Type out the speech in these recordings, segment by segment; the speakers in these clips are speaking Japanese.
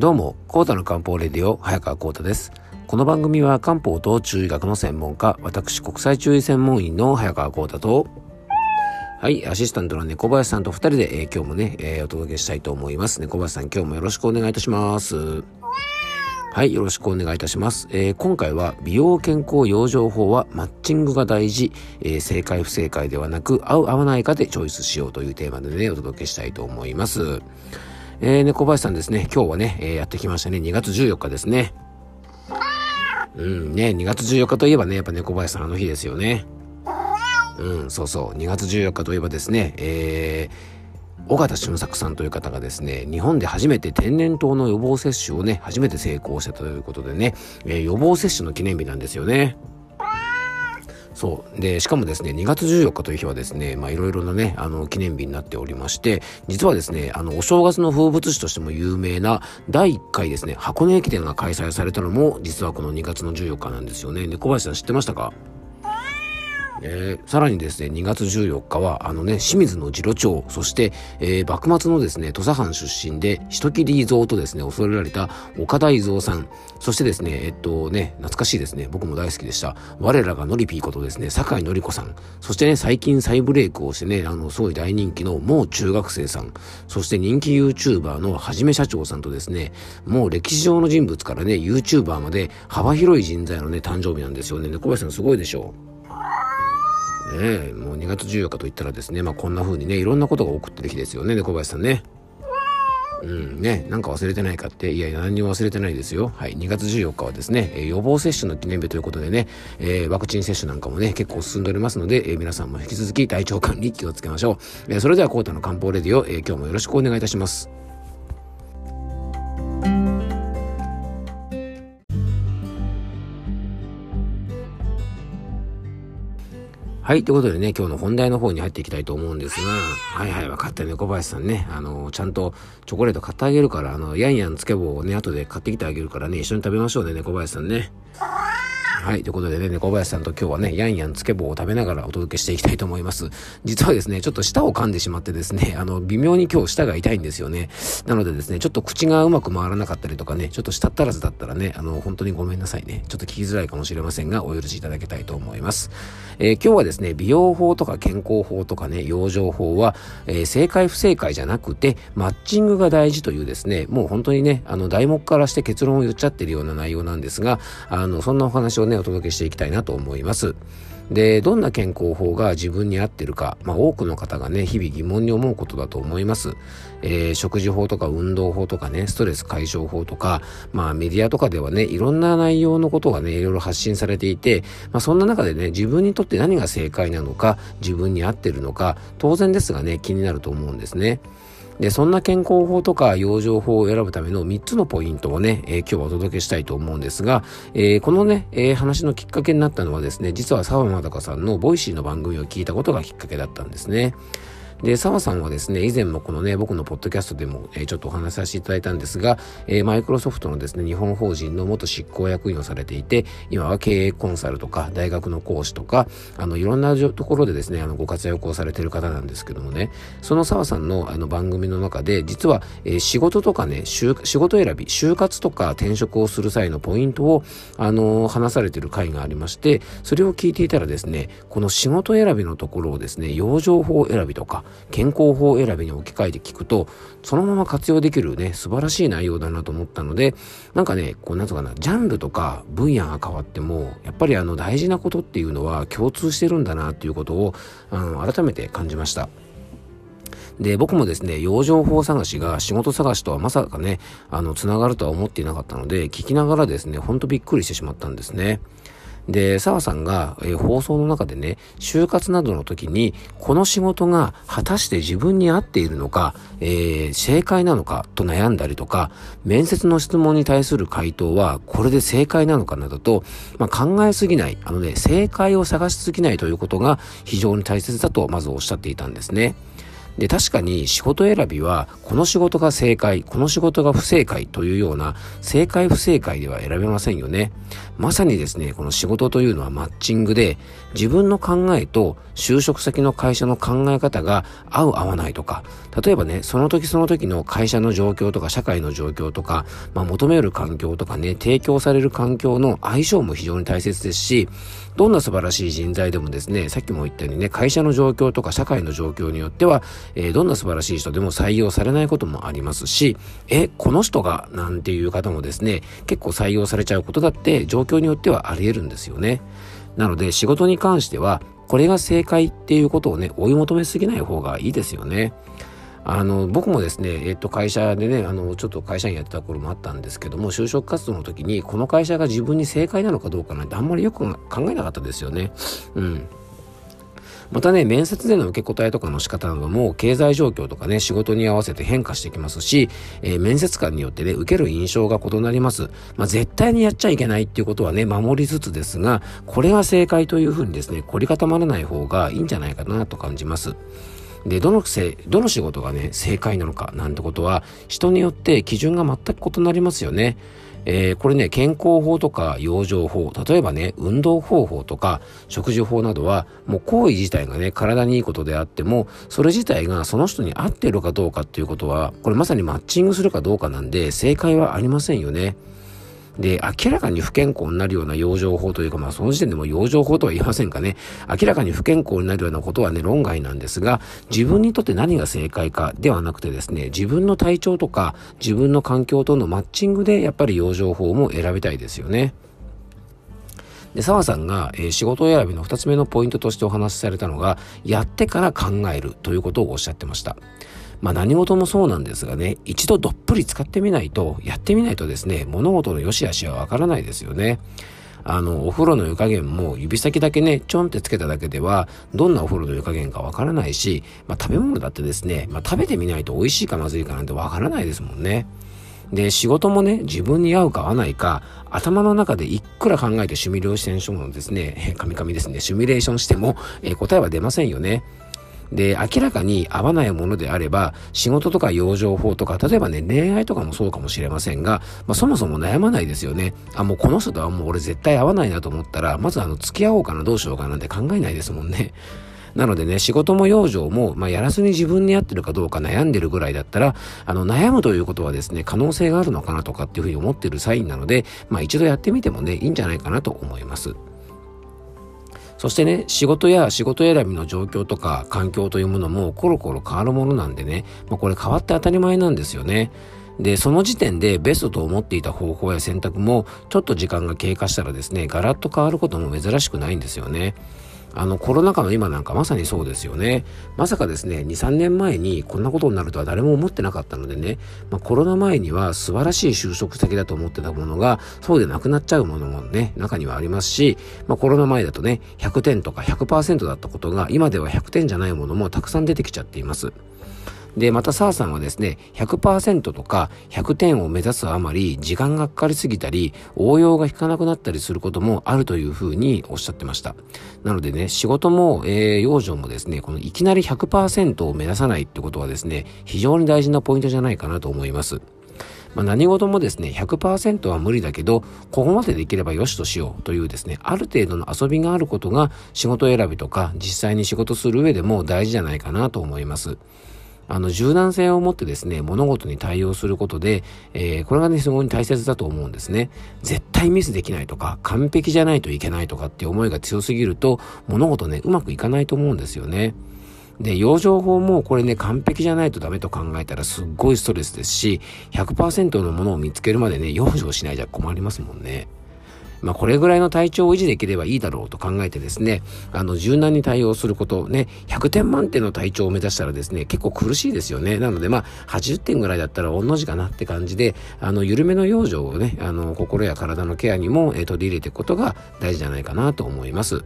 どうも、コータの漢方レディオ、早川コータです。この番組は漢方と中医学の専門家、私国際中医専門医の早川コータと、はい、アシスタントの猫林さんと二人で、えー、今日もね、えー、お届けしたいと思います。猫林さん、今日もよろしくお願いいたします。はい、よろしくお願いいたします。えー、今回は美容健康養生法はマッチングが大事、えー、正解不正解ではなく合う合わないかでチョイスしようというテーマでね、お届けしたいと思います。えー、猫林さんですね、今日はね、えー、やってきましたね。2月14日ですね。うん、ね、2月14日といえばね、やっぱ猫林さんあの日ですよね。うん、そうそう、2月14日といえばですね、えー、尾形俊作さんという方がですね、日本で初めて天然痘の予防接種をね、初めて成功したということでね、えー、予防接種の記念日なんですよね。そう。で、しかもですね、2月14日という日はですね、まあいろいろなね、あの、記念日になっておりまして、実はですね、あの、お正月の風物詩としても有名な第1回ですね、箱根駅伝が開催されたのも、実はこの2月の14日なんですよね。で、小林さん知ってましたか？えー、さらにですね、2月14日は、あのね、清水の次郎長、そして、えー、幕末のですね、土佐藩出身で、人切り蔵とですね、恐れられた岡田伊蔵さん、そしてですね、えっとね、懐かしいですね、僕も大好きでした。我らがのりぴーことですね、酒井のり子さん、そしてね、最近再ブレイクをしてね、あの、すごい大人気のもう中学生さん、そして人気 YouTuber のはじめ社長さんとですね、もう歴史上の人物からね、YouTuber まで幅広い人材のね、誕生日なんですよね。小林さんすごいでしょう。ねもう2月14日といったらですね、まあこんな風にね、いろんなことが起こってる日ですよね、猫林さんね。うん、ね、なんか忘れてないかって、いやいや、何にも忘れてないですよ。はい、2月14日はですね、えー、予防接種の記念日ということでね、えー、ワクチン接種なんかもね、結構進んでおりますので、えー、皆さんも引き続き体調管理気をつけましょう。えそれでは、コータの漢方レディオ、え今日もよろしくお願いいたします。はい。ということでね、今日の本題の方に入っていきたいと思うんですが、はいはい、分かったね、小林さんね。あの、ちゃんとチョコレート買ってあげるから、あの、ヤンヤンつけ棒をね、後で買ってきてあげるからね、一緒に食べましょうね、猫林さんね。はい。ということでね、猫林さんと今日はね、ヤンヤンつけ棒を食べながらお届けしていきたいと思います。実はですね、ちょっと舌を噛んでしまってですね、あの、微妙に今日舌が痛いんですよね。なのでですね、ちょっと口がうまく回らなかったりとかね、ちょっと舌足らずだったらね、あの、本当にごめんなさいね。ちょっと聞きづらいかもしれませんが、お許しいただきたいと思います。えー、今日はですね、美容法とか健康法とかね、養生法は、えー、正解不正解じゃなくて、マッチングが大事というですね、もう本当にね、あの、題目からして結論を言っちゃってるような内容なんですが、あの、そんなお話をね、ねお届けしていきたいなと思います。で、どんな健康法が自分に合ってるか、まあ多くの方がね、日々疑問に思うことだと思います。えー、食事法とか運動法とかね、ストレス解消法とか、まあメディアとかではね、いろんな内容のことがね、いろいろ発信されていて、まあそんな中でね、自分にとって何が正解なのか、自分に合ってるのか、当然ですがね、気になると思うんですね。で、そんな健康法とか養生法を選ぶための3つのポイントをね、えー、今日はお届けしたいと思うんですが、えー、このね、えー、話のきっかけになったのはですね、実は澤円さんのボイシーの番組を聞いたことがきっかけだったんですね。で、澤さんはですね、以前もこのね、僕のポッドキャストでも、えー、ちょっとお話しさせていただいたんですが、えー、マイクロソフトのですね、日本法人の元執行役員をされていて、今は経営コンサルとか、大学の講師とか、あの、いろんなところでですね、あの、ご活躍をされている方なんですけどもね、その澤さんのあの番組の中で、実は、えー、仕事とかね、仕事選び、就活とか転職をする際のポイントを、あの話されている回がありまして、それを聞いていたらですね、この仕事選びのところをですね、養生法選びとか、健康法選びに置き換えて聞くと、そのまま活用できるね、素晴らしい内容だなと思ったので、なんかね、こう、なんとかな、ジャンルとか分野が変わっても、やっぱりあの大事なことっていうのは共通してるんだなっていうことを、あの、改めて感じました。で、僕もですね、養生法探しが仕事探しとはまさかね、あの、つながるとは思っていなかったので、聞きながらですね、ほんとびっくりしてしまったんですね。で、澤さんが、えー、放送の中でね、就活などの時に、この仕事が果たして自分に合っているのか、えー、正解なのかと悩んだりとか、面接の質問に対する回答は、これで正解なのかなどと、まあ、考えすぎない、あのね、正解を探しすぎないということが非常に大切だと、まずおっしゃっていたんですね。で、確かに仕事選びは、この仕事が正解、この仕事が不正解というような、正解不正解では選べませんよね。まさにですね、この仕事というのはマッチングで、自分の考えと就職先の会社の考え方が合う合わないとか、例えばね、その時その時の会社の状況とか社会の状況とか、まあ、求める環境とかね、提供される環境の相性も非常に大切ですし、どんな素晴らしい人材でもですね、さっきも言ったようにね、会社の状況とか社会の状況によっては、えー、どんな素晴らしい人でも採用されないこともありますし、え、この人が、なんていう方もですね、結構採用されちゃうことだって状況によってはあり得るんですよね。なので仕事に関しては、これが正解っていうことをね、追い求めすぎない方がいいですよね。あの、僕もですね、えっと、会社でね、あの、ちょっと会社員やってた頃もあったんですけども、就職活動の時に、この会社が自分に正解なのかどうかなんてあんまりよく考えなかったですよね。うん。またね、面接での受け答えとかの仕方なども、経済状況とかね、仕事に合わせて変化してきますし、えー、面接官によってね、受ける印象が異なります。まあ、絶対にやっちゃいけないっていうことはね、守りつつですが、これが正解というふうにですね、凝り固まらない方がいいんじゃないかなと感じます。で、どのせ、どの仕事がね、正解なのかなんてことは、人によって基準が全く異なりますよね。えー、これね、健康法とか養生法、例えばね、運動方法とか食事法などは、もう行為自体がね、体にいいことであっても、それ自体がその人に合ってるかどうかっていうことは、これまさにマッチングするかどうかなんで、正解はありませんよね。で、明らかに不健康になるような養生法というか、まあその時点でも養生法とは言いませんかね。明らかに不健康になるようなことはね、論外なんですが、自分にとって何が正解かではなくてですね、自分の体調とか、自分の環境とのマッチングで、やっぱり養生法も選びたいですよね。で、澤さんが、えー、仕事選びの二つ目のポイントとしてお話しされたのが、やってから考えるということをおっしゃってました。まあ何事もそうなんですがね、一度どっぷり使ってみないと、やってみないとですね、物事の良し悪しはわからないですよね。あの、お風呂の湯加減も指先だけね、ちょんってつけただけでは、どんなお風呂の湯加減かわからないし、まあ食べ物だってですね、まあ食べてみないと美味しいかまずいかなんてわからないですもんね。で、仕事もね、自分に合うか合わないか、頭の中でいくら考えてシミュレーションもですね、カミカミですね、シミュレーションしても、えー、答えは出ませんよね。で、明らかに合わないものであれば、仕事とか養生法とか、例えばね、恋愛とかもそうかもしれませんが、まあ、そもそも悩まないですよね。あ、もうこの人とはもう俺絶対合わないなと思ったら、まずあの、付き合おうかな、どうしようかなんて考えないですもんね。なのでね、仕事も養生も、まあ、やらずに自分に合ってるかどうか悩んでるぐらいだったら、あの、悩むということはですね、可能性があるのかなとかっていうふうに思ってるサインなので、まあ、一度やってみてもね、いいんじゃないかなと思います。そしてね、仕事や仕事選びの状況とか環境というものもコロコロ変わるものなんでね、まあ、これ変わって当たり前なんですよね。で、その時点でベストと思っていた方法や選択もちょっと時間が経過したらですね、ガラッと変わることも珍しくないんですよね。あのコロナ禍の今なんかまさにそうですよね。まさかですね、2、3年前にこんなことになるとは誰も思ってなかったのでね、まあ、コロナ前には素晴らしい就職先だと思ってたものが、そうでなくなっちゃうものもね、中にはありますし、まあ、コロナ前だとね、100点とか100%だったことが、今では100点じゃないものもたくさん出てきちゃっています。で、またサーさんはですね、100%とか100点を目指すあまり時間がかかりすぎたり、応用が効かなくなったりすることもあるというふうにおっしゃってました。なのでね、仕事も、えー、養生もですね、このいきなり100%を目指さないってことはですね、非常に大事なポイントじゃないかなと思います。まあ、何事もですね、100%は無理だけど、ここまでできればよしとしようというですね、ある程度の遊びがあることが仕事選びとか実際に仕事する上でも大事じゃないかなと思います。あの、柔軟性を持ってですね、物事に対応することで、えー、これがね、非常に大切だと思うんですね。絶対ミスできないとか、完璧じゃないといけないとかっていう思いが強すぎると、物事ね、うまくいかないと思うんですよね。で、養生法もこれね、完璧じゃないとダメと考えたらすっごいストレスですし、100%のものを見つけるまでね、養生しないじゃ困りますもんね。まあ、これぐらいの体調を維持できればいいだろうと考えてですね、あの、柔軟に対応すること、ね、100点満点の体調を目指したらですね、結構苦しいですよね。なので、まあ、80点ぐらいだったら、御の字かなって感じで、あの、緩めの養生をね、あの、心や体のケアにも、えー、取り入れていくことが大事じゃないかなと思います。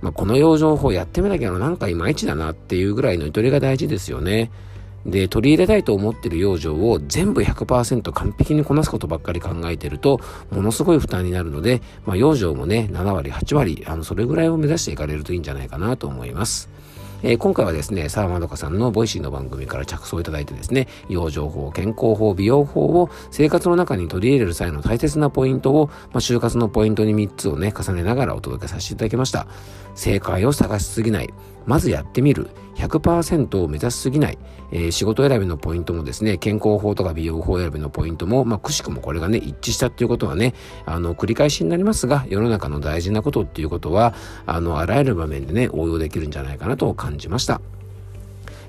まあ、この養生法やってみなきゃなんかいまいちだなっていうぐらいのゆとりが大事ですよね。で、取り入れたいと思ってる養生を全部100%完璧にこなすことばっかり考えてると、ものすごい負担になるので、まあ、養生もね、7割、8割、あの、それぐらいを目指していかれるといいんじゃないかなと思います。えー、今回はですね、澤まどかさんのボイシーの番組から着想いただいてですね、養生法、健康法、美容法を生活の中に取り入れる際の大切なポイントを、まあ、就活のポイントに3つをね、重ねながらお届けさせていただきました。正解を探しすぎない。まずやってみる。100%を目指しすぎない。えー、仕事選びのポイントもですね、健康法とか美容法選びのポイントも、まあ、くしくもこれがね、一致したっていうことはね、あの、繰り返しになりますが、世の中の大事なことっていうことは、あの、あらゆる場面でね、応用できるんじゃないかなと感じました。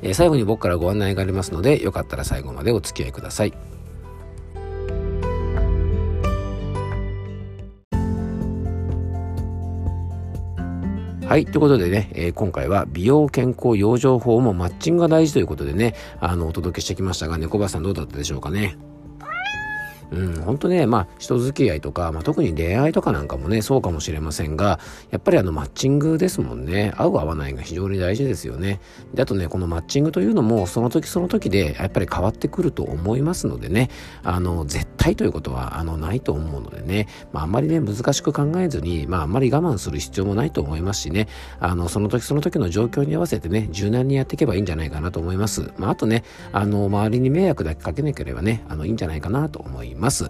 えー、最後に僕からご案内がありますので、よかったら最後までお付き合いください。はい。ということでね、えー、今回は美容健康養生法もマッチングが大事ということでね、あの、お届けしてきましたが、猫林さんどうだったでしょうかね。うん、本当ね、まあ、人付き合いとか、まあ、特に恋愛とかなんかもね、そうかもしれませんが、やっぱりあの、マッチングですもんね。合う合わないが非常に大事ですよね。で、あとね、このマッチングというのも、その時その時で、やっぱり変わってくると思いますのでね、あの、絶対ということは、あの、ないと思うのでね、まあ、あんまりね、難しく考えずに、まあ、あんまり我慢する必要もないと思いますしね、あの、その時その時の状況に合わせてね、柔軟にやっていけばいいんじゃないかなと思います。まあ、あとね、あの、周りに迷惑だけかけなければね、あの、いいんじゃないかなと思います。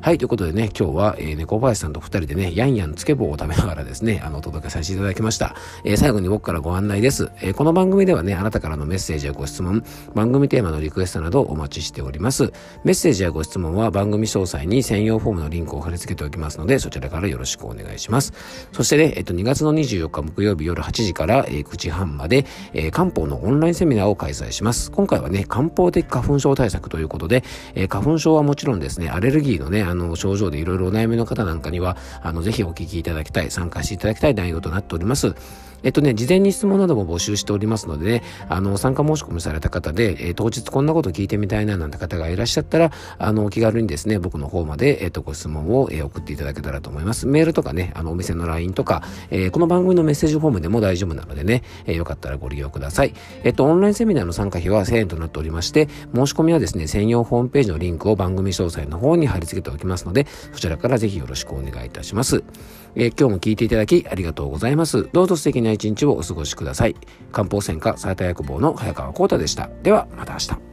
はい、ということでね、今日は、えー、猫林さんと二人でね、ヤンヤンつけ棒を食べながらですね、あの、お届けさせていただきました。えー、最後に僕からご案内です。えー、この番組ではね、あなたからのメッセージやご質問、番組テーマのリクエストなどお待ちしております。メッセージやご質問は番組詳細に専用フォームのリンクを貼り付けておきますので、そちらからよろしくお願いします。そしてね、えっと、2月の24日木曜日夜8時から、えー、9時半まで、えー、漢方のオンラインセミナーを開催します。今回はね、漢方的花粉症対策ということで、えー、花粉症はもちろんですね、アレルギーのね、あの、症状でいろいろお悩みの方なんかには、あの、ぜひお聞きいただきたい、参加していただきたい内容となっております。えっとね、事前に質問なども募集しておりますのでね、あの、参加申し込みされた方で、えー、当日こんなこと聞いてみたいななんて方がいらっしゃったら、あの、お気軽にですね、僕の方まで、えっと、ご質問を、えー、送っていただけたらと思います。メールとかね、あの、お店の LINE とか、えー、この番組のメッセージフォームでも大丈夫なのでね、えー、よかったらご利用ください。えっと、オンラインセミナーの参加費は1000円となっておりまして、申し込みはですね、専用ホームページのリンクを番組詳細の方に貼り付けておきますので、そちらからぜひよろしくお願いいたします。えー、今日も聞いていただきありがとうございます。どうぞ素敵な一日をお過ごしください。漢方専科サータ薬房の早川幸太でした。では、また明日。